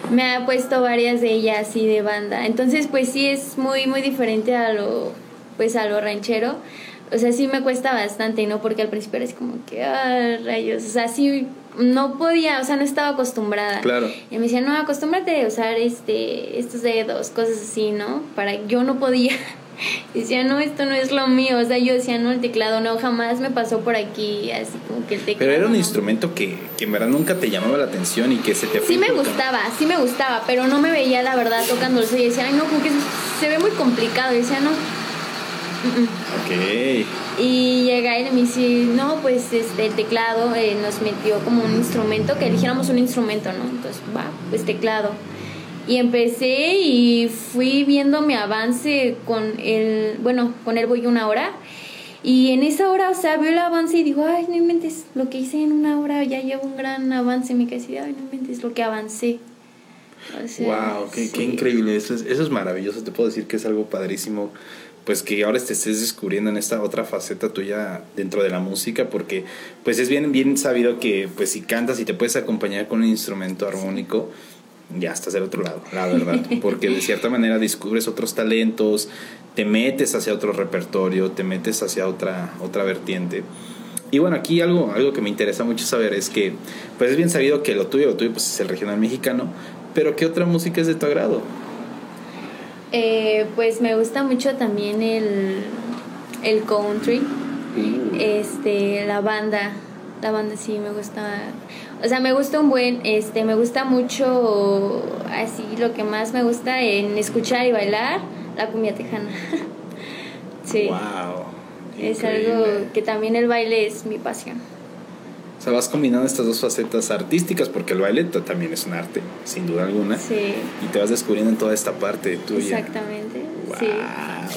Speaker 2: me ha puesto varias de ellas así de banda. Entonces, pues sí es muy muy diferente a lo pues a lo ranchero. O sea, sí me cuesta bastante, ¿no? Porque al principio era así como que, ah, rayos, o sea, sí no podía, o sea, no estaba acostumbrada.
Speaker 1: Claro.
Speaker 2: Y me decía, no, acostúmbrate a usar este, estos dedos, cosas así, ¿no? Para, yo no podía. decía, no, esto no es lo mío. O sea, yo decía, no, el teclado no, jamás me pasó por aquí, así como que el teclado.
Speaker 1: Pero era un
Speaker 2: no.
Speaker 1: instrumento que, que en verdad nunca te llamaba la atención y que se te
Speaker 2: Sí me gustaba, sí me gustaba, pero no me veía la verdad tocándolo. Y decía, ay, no, como que se ve muy complicado. Y decía, no.
Speaker 1: Ok.
Speaker 2: Y llega él y me dice, no, pues este, el teclado eh, nos metió como un instrumento, que eligiéramos un instrumento, ¿no? Entonces, va, pues teclado. Y empecé y fui viendo mi avance con el, bueno, con él voy una hora. Y en esa hora, o sea, veo el avance y digo, ay, no inventes, lo que hice en una hora ya llevo un gran avance. Me quedé ay, no inventes lo que avancé.
Speaker 1: wow, qué, qué, increíble. Eso es, eso es maravilloso. Te puedo decir que es algo padrísimo. Pues que ahora te estés descubriendo en esta otra faceta tuya dentro de la música, porque pues es bien, bien sabido que pues si cantas y te puedes acompañar con un instrumento armónico, ya estás del otro lado, la verdad. Porque de cierta manera descubres otros talentos, te metes hacia otro repertorio, te metes hacia otra, otra vertiente. Y bueno, aquí algo, algo que me interesa mucho saber es que, pues es bien sabido que lo tuyo, lo tuyo pues es el regional mexicano, pero ¿qué otra música es de tu agrado?
Speaker 2: Eh, pues me gusta mucho también el, el country, uh. este, la banda, la banda sí me gusta, o sea, me gusta un buen, este, me gusta mucho, así, lo que más me gusta en escuchar y bailar, la cumbia tejana. sí.
Speaker 1: Wow.
Speaker 2: Es algo que también el baile es mi pasión.
Speaker 1: O sea, vas combinando estas dos facetas artísticas, porque el baile también es un arte, sin duda alguna.
Speaker 2: Sí.
Speaker 1: Y te vas descubriendo en toda esta parte tuya.
Speaker 2: Exactamente.
Speaker 1: Wow.
Speaker 2: Sí.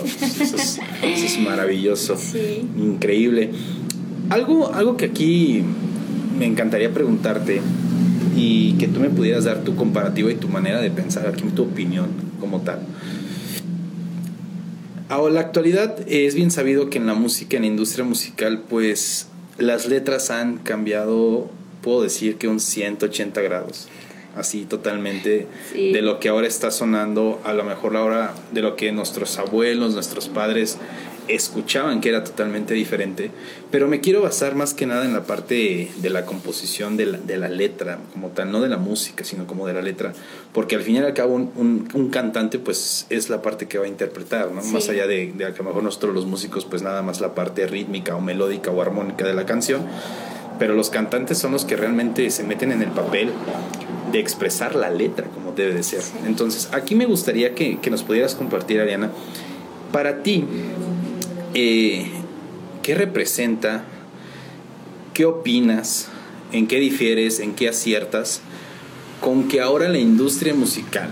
Speaker 1: Eso, es, eso es maravilloso.
Speaker 2: Sí.
Speaker 1: Increíble. Algo, algo que aquí me encantaría preguntarte y que tú me pudieras dar tu comparativa y tu manera de pensar, aquí tu opinión como tal. Ahora, la actualidad es bien sabido que en la música, en la industria musical, pues las letras han cambiado, puedo decir que un 180 grados. Así totalmente de lo que ahora está sonando, a lo mejor ahora de lo que nuestros abuelos, nuestros padres escuchaban que era totalmente diferente, pero me quiero basar más que nada en la parte de la composición de la, de la letra, como tal, no de la música, sino como de la letra, porque al fin y al cabo un, un, cantante pues es la parte que va a interpretar, ¿no? Más allá de, de, que a lo mejor nosotros los músicos pues nada más la parte rítmica o melódica o armónica de la canción, pero los cantantes son los que realmente se meten en el papel de expresar la letra como debe de ser. Entonces, aquí me gustaría que, que nos pudieras compartir, Ariana, para ti, eh, ¿qué representa? ¿Qué opinas? ¿En qué difieres? ¿En qué aciertas? Con que ahora la industria musical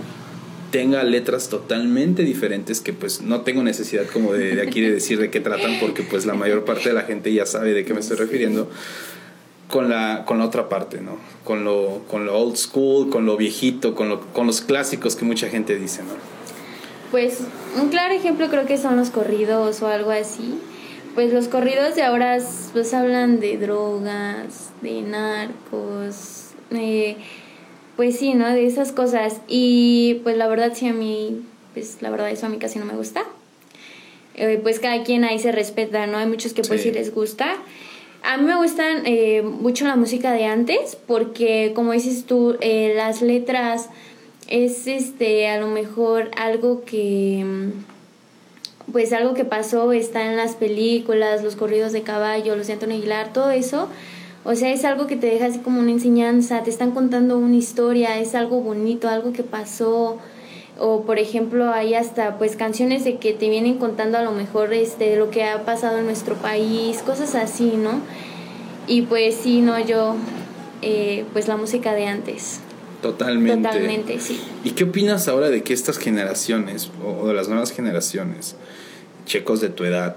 Speaker 1: tenga letras totalmente diferentes que pues no tengo necesidad como de, aquí de decir de qué tratan porque pues la mayor parte de la gente ya sabe de qué me estoy refiriendo con la, con la otra parte, ¿no? Con lo, con lo old school, con lo viejito, con, lo, con los clásicos que mucha gente dice, ¿no?
Speaker 2: Pues un claro ejemplo creo que son los corridos o algo así. Pues los corridos de ahora pues hablan de drogas, de narcos, pues sí, ¿no? De esas cosas. Y pues la verdad sí a mí, pues la verdad eso a mí casi no me gusta. Eh, pues cada quien ahí se respeta, ¿no? Hay muchos que pues sí, les gusta. A mí me gustan eh, mucho la música de antes porque como dices tú, eh, las letras es este a lo mejor algo que pues algo que pasó está en las películas, los corridos de caballo, los de Antonio Aguilar, todo eso. O sea, es algo que te deja así como una enseñanza, te están contando una historia, es algo bonito, algo que pasó. O por ejemplo, hay hasta pues canciones de que te vienen contando a lo mejor este lo que ha pasado en nuestro país, cosas así, ¿no? Y pues sí, no, yo eh, pues la música de antes.
Speaker 1: Totalmente.
Speaker 2: Totalmente, sí.
Speaker 1: ¿Y qué opinas ahora de que estas generaciones, o de las nuevas generaciones, checos de tu edad,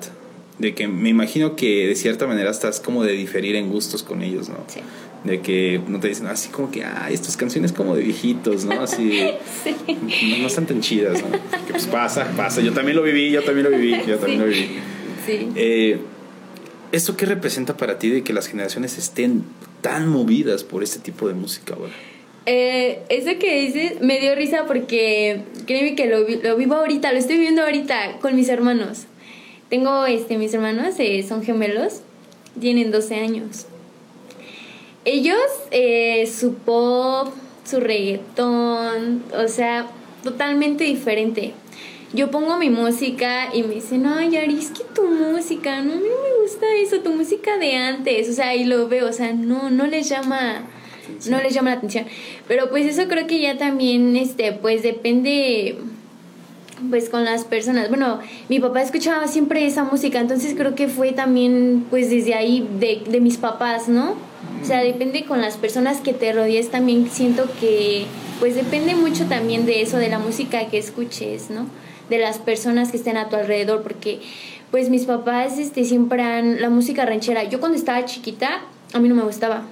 Speaker 1: de que me imagino que de cierta manera estás como de diferir en gustos con ellos, ¿no?
Speaker 2: Sí.
Speaker 1: De que no te dicen así como que, ah, estas canciones como de viejitos, ¿no? Así.
Speaker 2: sí.
Speaker 1: no, están tan chidas, ¿no? Que pues pasa, pasa. Yo también lo viví, yo también lo viví, yo también lo viví.
Speaker 2: Sí.
Speaker 1: Eh, ¿Eso qué representa para ti de que las generaciones estén tan movidas por este tipo de música ahora?
Speaker 2: Eh, eso que dices me dio risa porque créeme que lo, lo, vivo ahorita, lo estoy viendo ahorita con mis hermanos. Tengo este, mis hermanos, eh, son gemelos, tienen 12 años. Ellos, eh, su pop, su reggaetón, o sea, totalmente diferente. Yo pongo mi música y me dicen, ay, Ari, es que tu música, no, a mí no me gusta eso, tu música de antes, o sea, y lo veo, o sea, no, no les llama no les llama la atención. Pero pues eso creo que ya también, este, pues depende pues con las personas. Bueno, mi papá escuchaba siempre esa música, entonces creo que fue también pues desde ahí de, de mis papás, ¿no? O sea, depende con las personas que te rodees también siento que pues depende mucho también de eso, de la música que escuches, ¿no? De las personas que estén a tu alrededor, porque pues mis papás este, siempre han la música ranchera. Yo cuando estaba chiquita, a mí no me gustaba.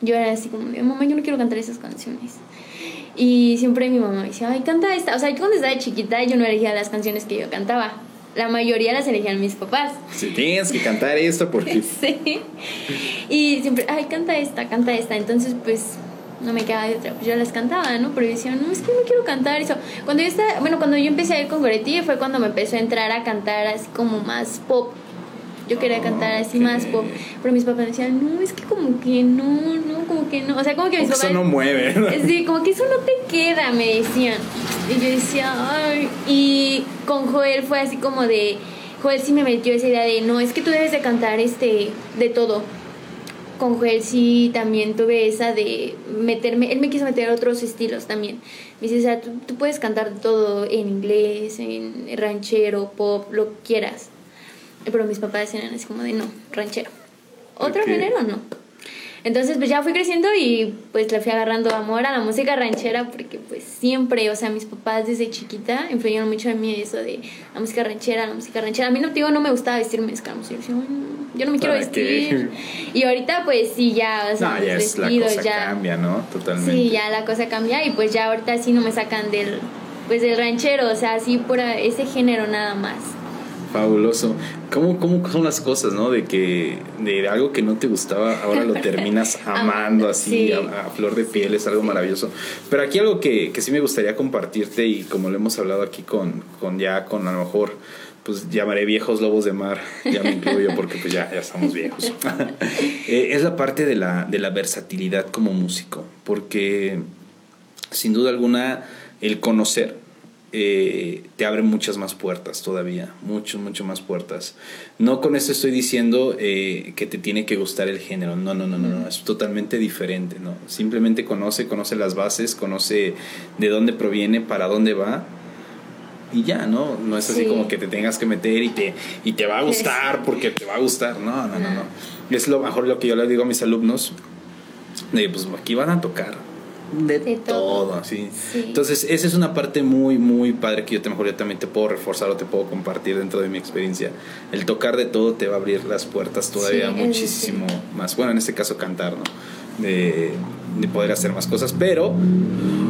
Speaker 2: Yo era así como, mamá, yo no quiero cantar esas canciones. Y siempre mi mamá me decía, ay, canta esta. O sea, yo cuando estaba chiquita yo no elegía las canciones que yo cantaba. La mayoría las elegían mis papás.
Speaker 1: Sí, tienes que cantar esto porque...
Speaker 2: sí. Y siempre, ay, canta esta, canta esta. Entonces, pues, no me quedaba de otra. Pues yo las cantaba, ¿no? Pero yo decía, no, es que no quiero cantar eso. Cuando yo estaba, bueno, cuando yo empecé a ir con Goretti fue cuando me empezó a entrar a cantar así como más pop. Yo quería cantar así más pop. Pero mis papás decían, no, es que como que no, no, como que no. O sea, como que mis
Speaker 1: papás. Eso no mueve.
Speaker 2: Sí, como que eso no te queda, me decían. Y yo decía, ay. Y con Joel fue así como de. Joel sí me metió esa idea de, no, es que tú debes de cantar este, de todo con Joel sí también tuve esa de meterme, él me quiso meter otros estilos también. Me dice, o sea, tú, puedes cantar todo en inglés, en ranchero, pop, lo que quieras. Pero mis papás decían así como de no, ranchero. ¿Otro género? No. Entonces, pues ya fui creciendo y pues le fui agarrando amor a la música ranchera porque pues siempre, o sea, mis papás desde chiquita influyeron mucho en mí eso de la música ranchera, la música ranchera. A mí no digo, no me gustaba vestirme escamos. Yo decía, yo no me quiero vestir. Y ahorita pues sí, ya, o sea,
Speaker 1: no, ya es, la cosa cambia, ¿no? Totalmente.
Speaker 2: Sí, ya la cosa cambia y pues ya ahorita sí no me sacan del, pues del ranchero, o sea, así por ese género nada más.
Speaker 1: Fabuloso. ¿Cómo, ¿Cómo son las cosas, no? De que de algo que no te gustaba, ahora lo terminas amando así a, flor de piel, es algo maravilloso. Pero aquí algo que, que sí me gustaría compartirte y como lo hemos hablado aquí con, con ya, con a lo mejor pues llamaré viejos lobos de mar, ya me incluyo porque pues ya, ya estamos viejos. Eh, es la parte de la, de la versatilidad como músico, porque sin duda alguna el conocer eh, te abre muchas más puertas todavía, mucho, mucho más puertas. No con esto estoy diciendo eh, que te tiene que gustar el género, no, no, no, no, no, es totalmente diferente, ¿no? Simplemente conoce, conoce las bases, conoce de dónde proviene, para dónde va y ya, ¿no? No es así como que te tengas que meter y te, y te va a gustar porque te va a gustar, no, no, no, no. Es lo mejor lo que yo le digo a mis alumnos, de pues aquí van a tocar de, todo, así. Entonces, esa es una parte muy, muy padre que yo te mejor yo también te puedo reforzar o te puedo compartir dentro de mi experiencia. El tocar de todo te va a abrir las puertas todavía muchísimo más. Bueno, en este caso cantar, ¿no? De, de, poder hacer más cosas, pero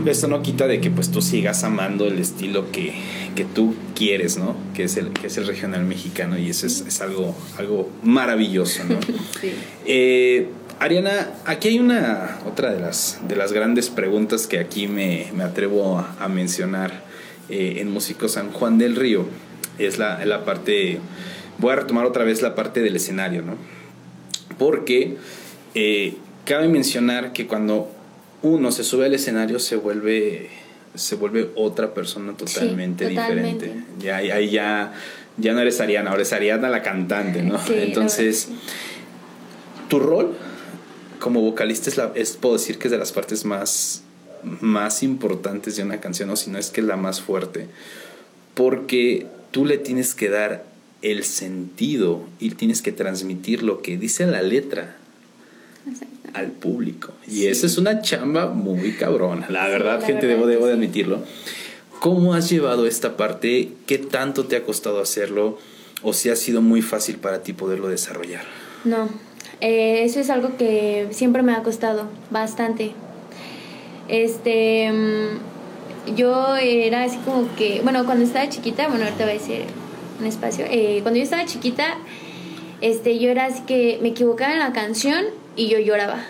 Speaker 1: eso no quita de que pues tú sigas amando el estilo que, que tú quieres, ¿no? Que es el, que es el regional mexicano y eso es, es algo, algo maravilloso, ¿no? sí. Eh, Ariana, aquí hay una otra de las, de las grandes preguntas que aquí me, atrevo a, mencionar eh, en Músico San Juan del Río. Es la, la, parte, voy a retomar otra vez la parte del escenario, ¿no? Porque eh, cabe mencionar que cuando uno se sube al escenario se vuelve, se vuelve otra persona totalmente, diferente. Ya, ahí ya, ya no eres Ariana, ahora es Ariana la cantante, ¿no? Entonces, tu rol como vocalista es, la, es, puedo decir que es de las partes más, más importantes de una canción, o si no es que es la más fuerte, porque tú le tienes que dar el sentido y tienes que transmitir lo que dice la letra al público. Y esa es una chamba muy cabrona, la verdad, gente, debo, debo de admitirlo. ¿Cómo has llevado esta parte? ¿Qué tanto te ha costado hacerlo? ¿O si ha sido muy fácil para ti poderlo desarrollar?
Speaker 2: No, eh, eso es algo que siempre me ha costado bastante. Este, mm, yo era así como que, bueno, cuando estaba chiquita, bueno, ahorita voy a decir un espacio, eh, cuando yo estaba chiquita, este, yo era así que me equivocaba en la canción y yo lloraba.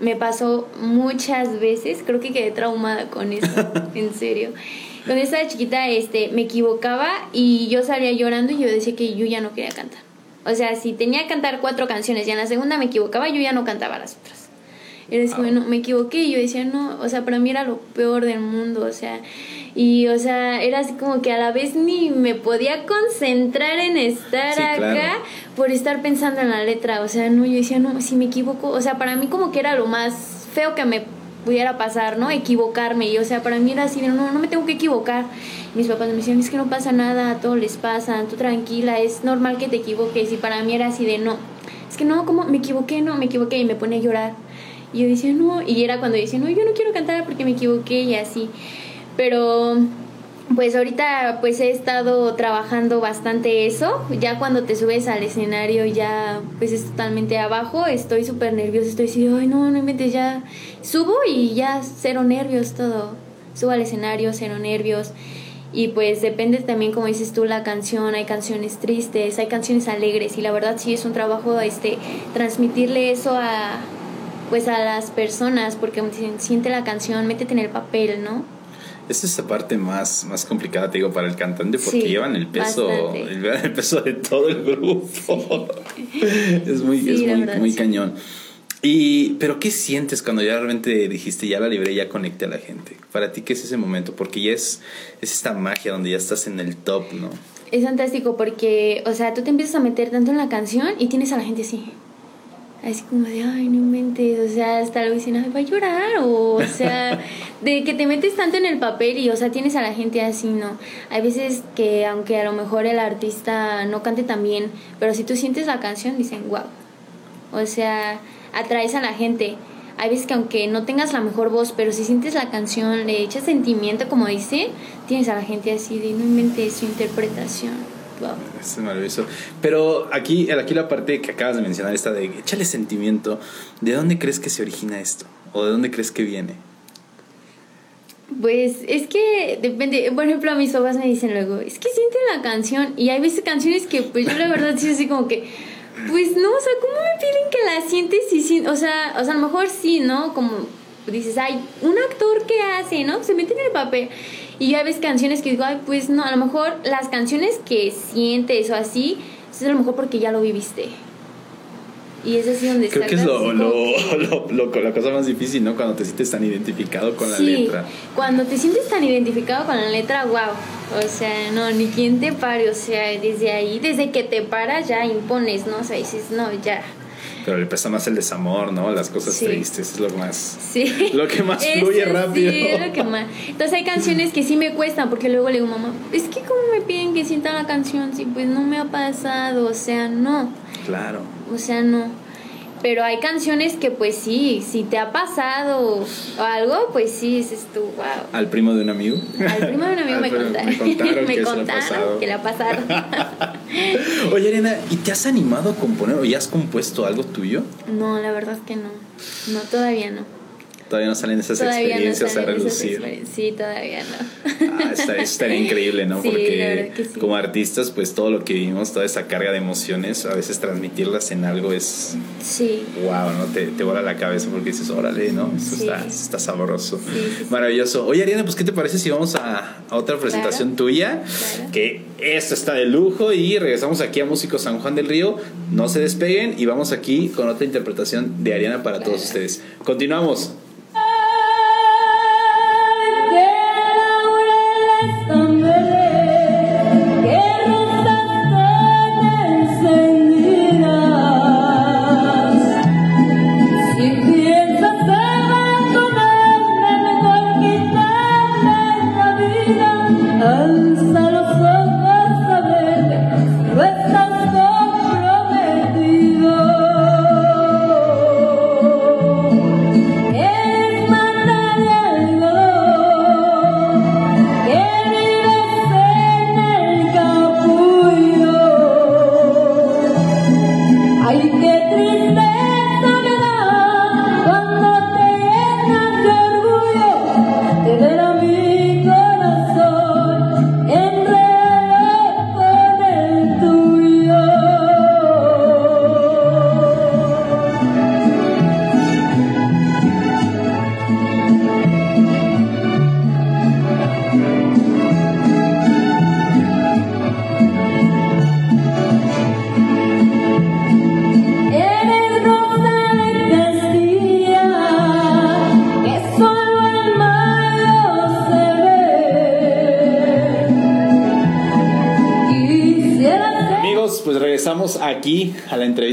Speaker 2: Me pasó muchas veces, creo que quedé traumada con eso, en serio. Cuando yo estaba chiquita, este, me equivocaba y yo salía llorando y yo decía que yo ya no quería cantar. O sea, si tenía que cantar cuatro canciones y en la segunda me equivocaba, yo ya no cantaba las otras. Y decía, ah. bueno, me equivoqué y yo decía, no, o sea, para mí era lo peor del mundo, o sea, y o sea, era así como que a la vez ni me podía concentrar en estar acá por estar pensando en la letra, o sea, no, yo decía, no, si me equivoco, o sea, para mí como que era lo más feo que me pudiera pasar, ¿no? Equivocarme. Y o sea, para mí era así, no, no me tengo que equivocar. mis papás me decían, es que no pasa nada, a todos les pasa, tú tranquila, es normal que te equivoques. Y para mí era así de, no, es que no, como me equivoqué, no, me equivoqué y me pone a llorar. Y yo decía, no, y era cuando decía, no, yo no quiero cantar porque me equivoqué y así. Pero Pues ahorita pues he estado trabajando bastante eso. Ya cuando te subes al escenario ya pues es totalmente abajo. Estoy súper nerviosa. Estoy así, ay no, no inventes ya. Subo y ya cero nervios todo. Subo al escenario, cero nervios. Y pues depende también, como dices tú, la canción. Hay canciones tristes, hay canciones alegres. Y la verdad sí es un trabajo este transmitirle eso a pues a las personas porque siente la canción, métete en el papel, ¿no?
Speaker 1: Esa es la parte más, más complicada, te digo, para el cantante porque llevan el peso, el, peso de todo el grupo. es muy, es muy, muy cañón. Y, pero ¿qué sientes cuando ya realmente dijiste, ya la libré, ya conecté a la gente? Para ti, ¿qué es ese momento? Porque ya es, es esta magia donde ya estás en el top, ¿no?
Speaker 2: Es fantástico porque, o sea, tú te empiezas a meter tanto en la canción y tienes a la gente así así como de, ay, no inventes, o sea, hasta lo dicen, ay, va a llorar, o, o sea, de que te metes tanto en el papel y, o sea, tienes a la gente así, ¿no? Hay veces que, aunque a lo mejor el artista no cante tan bien, pero si tú sientes la canción, dicen, wow, o sea, atraes a la gente. Hay veces que aunque no tengas la mejor voz, pero si sientes la canción, le echas sentimiento, como dice, tienes a la gente así de, no inventes su interpretación.
Speaker 1: Es maravilloso. Pero aquí, aquí la parte que acabas de mencionar, esta de échale sentimiento, ¿de dónde crees que se origina esto? ¿O de dónde crees que viene?
Speaker 2: Pues es que depende, por ejemplo, a mis papás me dicen luego, es que sienten la canción y hay veces canciones que pues yo la verdad sí así como que, pues no, o sea, ¿cómo me piden que la sientes y o sea, o sea, a lo mejor sí, ¿no? Como dices, hay un actor que hace, ¿no? Se mete en el papel y ya ves canciones que digo, ay, pues no, a lo mejor las canciones que sientes o así, es a lo mejor porque ya lo viviste. Y es así donde
Speaker 1: Creo que es lo, lo, lo, la cosa más difícil, ¿no? Cuando te sientes tan identificado con la letra.
Speaker 2: Cuando te sientes tan identificado con la letra, wow. O sea, no, ni quien te pare. O sea, desde ahí, desde que te paras, ya impones, ¿no? O sea, dices, no, ya.
Speaker 1: Pero le pesa más el desamor, ¿no? Las cosas tristes, es lo más. Sí. Lo que más fluye rápido.
Speaker 2: Sí, es lo que más. Entonces hay canciones que sí me cuestan, porque luego le digo, mamá, es que como me piden que sienta la canción, si pues no me ha pasado, o sea, no.
Speaker 1: Claro.
Speaker 2: O sea, no. Pero hay canciones que pues sí, si te ha pasado o algo, pues sí, dices tú, wow.
Speaker 1: ¿Al primo de un amigo?
Speaker 2: Al primo de un amigo me, contaron, me contaron, me que, contaron que le ha pasado.
Speaker 1: Oye, Arena, ¿y te has animado a componer o ya has compuesto algo tuyo?
Speaker 2: No, la verdad es que no. No, todavía no.
Speaker 1: Todavía no salen esas experiencias a reducir.
Speaker 2: Sí, todavía no.
Speaker 1: Ah, estaría, increíble, ¿no? Porque como artistas, pues todo lo que vivimos, toda esa carga de emociones, a veces transmitirlas en algo es.
Speaker 2: Sí.
Speaker 1: Wow, ¿no? Te, te la cabeza porque dices, órale, ¿no? Eso está, está sabroso. Maravilloso. Oye, Ariana, pues, ¿qué te parece si vamos a, otra presentación tuya? Que esto está de lujo y regresamos aquí a Músicos San Juan del Río. No se despeguen y vamos aquí con otra interpretación de Ariana para todos ustedes. Continuamos.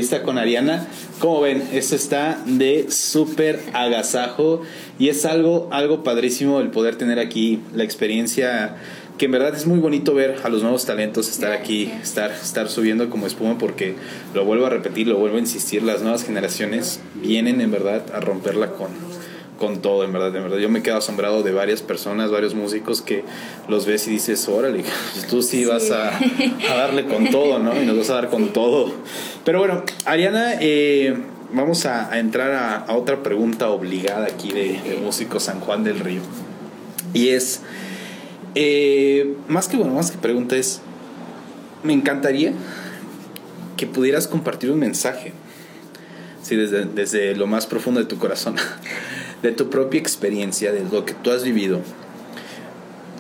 Speaker 1: Entrevista con Ariana. Como ven, esto está de súper agasajo y es algo, algo padrísimo el poder tener aquí la experiencia que en verdad es muy bonito ver a los nuevos talentos estar aquí, estar, estar subiendo como espuma porque lo vuelvo a repetir, lo vuelvo a insistir, las nuevas generaciones vienen en verdad a romperla con, con todo, en verdad, en verdad. Yo me quedo asombrado de varias personas, varios músicos que los ves y dices, órale, tú sí, vas a, darle con todo, ¿no? Y nos vas a dar con todo. Pero bueno, Ariana, eh, vamos a, entrar a, otra pregunta obligada aquí de, Músico San Juan del Río. Y es, eh, más que bueno, más que pregunta es, me encantaría que pudieras compartir un mensaje, sí, desde, desde lo más profundo de tu corazón, de tu propia experiencia, de lo que tú has vivido.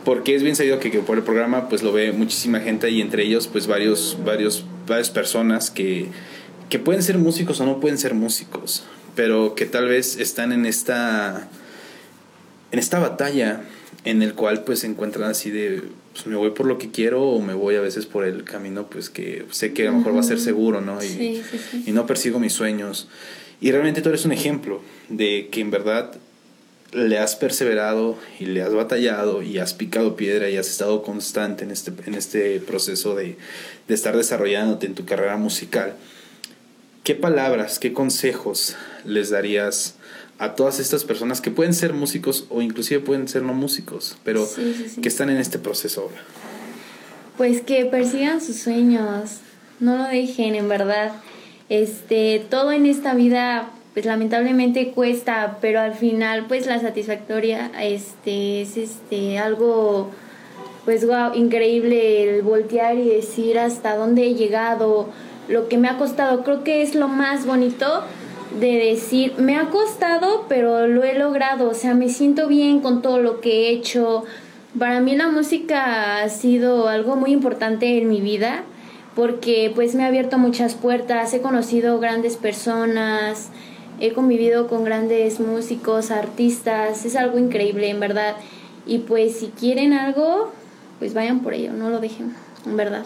Speaker 1: Porque es bien sabido que, que, por el programa pues lo ve muchísima gente y entre ellos pues varios, varios, varias personas que, que pueden ser músicos o no pueden ser músicos, pero que tal vez están en esta, en esta batalla en el cual pues se encuentran así de pues me voy por lo que quiero o me voy a veces por el camino pues que sé que a lo mejor va a ser seguro, ¿no? Y, y no persigo mis sueños. Y realmente tú eres un ejemplo de que en verdad le has perseverado y le has batallado y has picado piedra y has estado constante en este, en este proceso de, de estar desarrollándote en tu carrera musical. ¿Qué palabras, qué consejos les darías a todas estas personas que pueden ser músicos o inclusive pueden ser no músicos, pero que están en este proceso ahora?
Speaker 2: Pues que persigan sus sueños, no lo dejen, en verdad. Este, todo en esta vida pues lamentablemente cuesta, pero al final pues la satisfactoria este es este algo pues wow, increíble el voltear y decir hasta dónde he llegado, lo que me ha costado, creo que es lo más bonito de decir, me ha costado, pero lo he logrado, o sea, me siento bien con todo lo que he hecho. Para mí la música ha sido algo muy importante en mi vida porque pues me ha abierto muchas puertas, he conocido grandes personas, he convivido con grandes músicos, artistas, es algo increíble en verdad. Y pues si quieren algo, pues vayan por ello, no lo dejen, en verdad.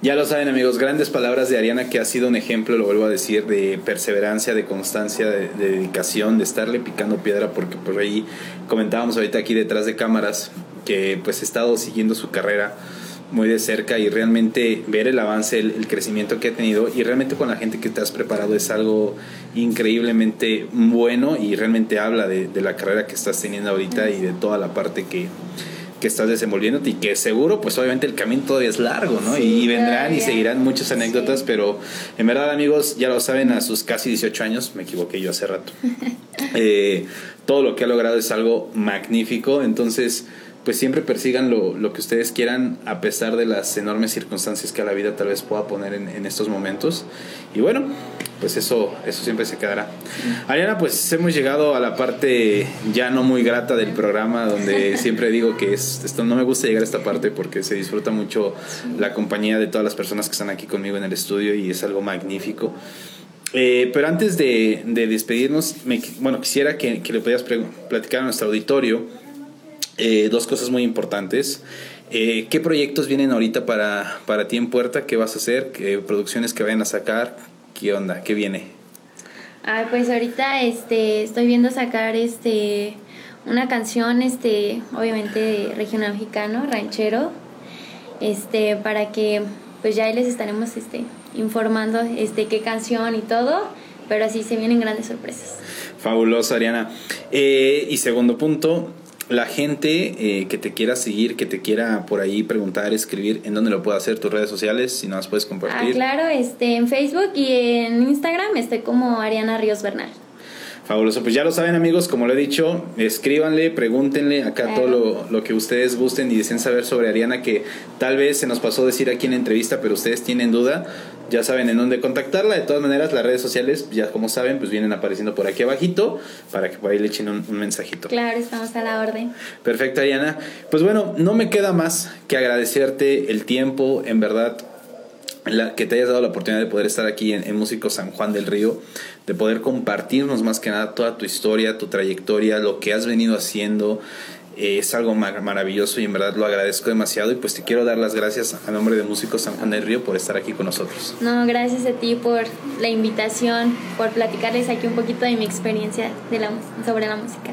Speaker 1: Ya lo saben amigos, grandes palabras de Ariana que ha sido un ejemplo, lo vuelvo a decir, de perseverancia, de constancia, de, dedicación, de estarle picando piedra, porque por ahí comentábamos ahorita aquí detrás de cámaras que pues he estado siguiendo su carrera muy de cerca y realmente ver el avance, el, crecimiento que ha tenido y realmente con la gente que te has preparado es algo increíblemente bueno y realmente habla de, de la carrera que estás teniendo ahorita y de toda la parte que que estás desenvolviéndote y que seguro, pues obviamente el camino todavía es largo, ¿no? y vendrán y seguirán muchas anécdotas, pero en verdad amigos, ya lo saben, a sus casi 18 años, me equivoqué yo hace rato, eh, todo lo que ha logrado es algo magnífico, entonces pues siempre persigan lo, lo, que ustedes quieran a pesar de las enormes circunstancias que la vida tal vez pueda poner en, en estos momentos. Y bueno, pues eso, eso siempre se quedará. Ariana, pues hemos llegado a la parte ya no muy grata del programa, donde siempre digo que es, esto no me gusta llegar a esta parte porque se disfruta mucho la compañía de todas las personas que están aquí conmigo en el estudio y es algo magnífico. Eh, pero antes de, de despedirnos, me, bueno, quisiera que, que le pudieras platicar a nuestro auditorio eh, dos cosas muy importantes. Eh, ¿Qué proyectos vienen ahorita para, para ti en puerta? ¿Qué vas a hacer? ¿Qué producciones que vayan a sacar? ¿Qué onda? ¿Qué viene?
Speaker 2: Ah, pues ahorita este, estoy viendo sacar este, una canción, este, obviamente regional mexicano, ranchero, este, para que pues ya les estaremos este, informando este, qué canción y todo, pero así se vienen grandes sorpresas.
Speaker 1: Fabuloso, Ariana. Eh, y segundo punto, la gente eh, que te quiera seguir, que te quiera por ahí preguntar, escribir, ¿en dónde lo puede hacer? ¿Tus redes sociales? Si no las puedes compartir.
Speaker 2: Ah, claro, este, en Facebook y en Instagram estoy como Ariana Ríos Bernal.
Speaker 1: Fabuloso, pues ya lo saben amigos, como lo he dicho, escríbanle, pregúntenle acá todo lo, lo, que ustedes gusten y deseen saber sobre Ariana, que tal vez se nos pasó decir aquí en la entrevista, pero ustedes tienen duda, ya saben en dónde contactarla. De todas maneras, las redes sociales, ya como saben, pues vienen apareciendo por aquí abajito para que por ahí le echen un, mensajito.
Speaker 2: Claro, estamos a la orden.
Speaker 1: Perfecto, Ariana. Pues bueno, no me queda más que agradecerte el tiempo, en verdad, la, que te hayas dado la oportunidad de poder estar aquí en, en Músico San Juan del Río, de poder compartirnos más que nada toda tu historia, tu trayectoria, lo que has venido haciendo, es algo maravilloso y en verdad lo agradezco demasiado y pues te quiero dar las gracias a nombre de Músicos San Juan del Río por estar aquí con nosotros.
Speaker 2: No, gracias a ti por la invitación, por platicarles aquí un poquito de mi experiencia de la, sobre la música.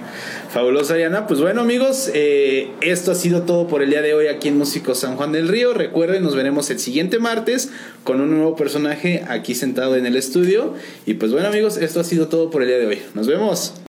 Speaker 1: Fabulosa, Diana. Pues bueno, amigos, eh, esto ha sido todo por el día de hoy aquí en Músicos San Juan del Río. Recuerden, nos veremos el siguiente martes con un nuevo personaje aquí sentado en el estudio. Y pues bueno, amigos, esto ha sido todo por el día de hoy. Nos vemos.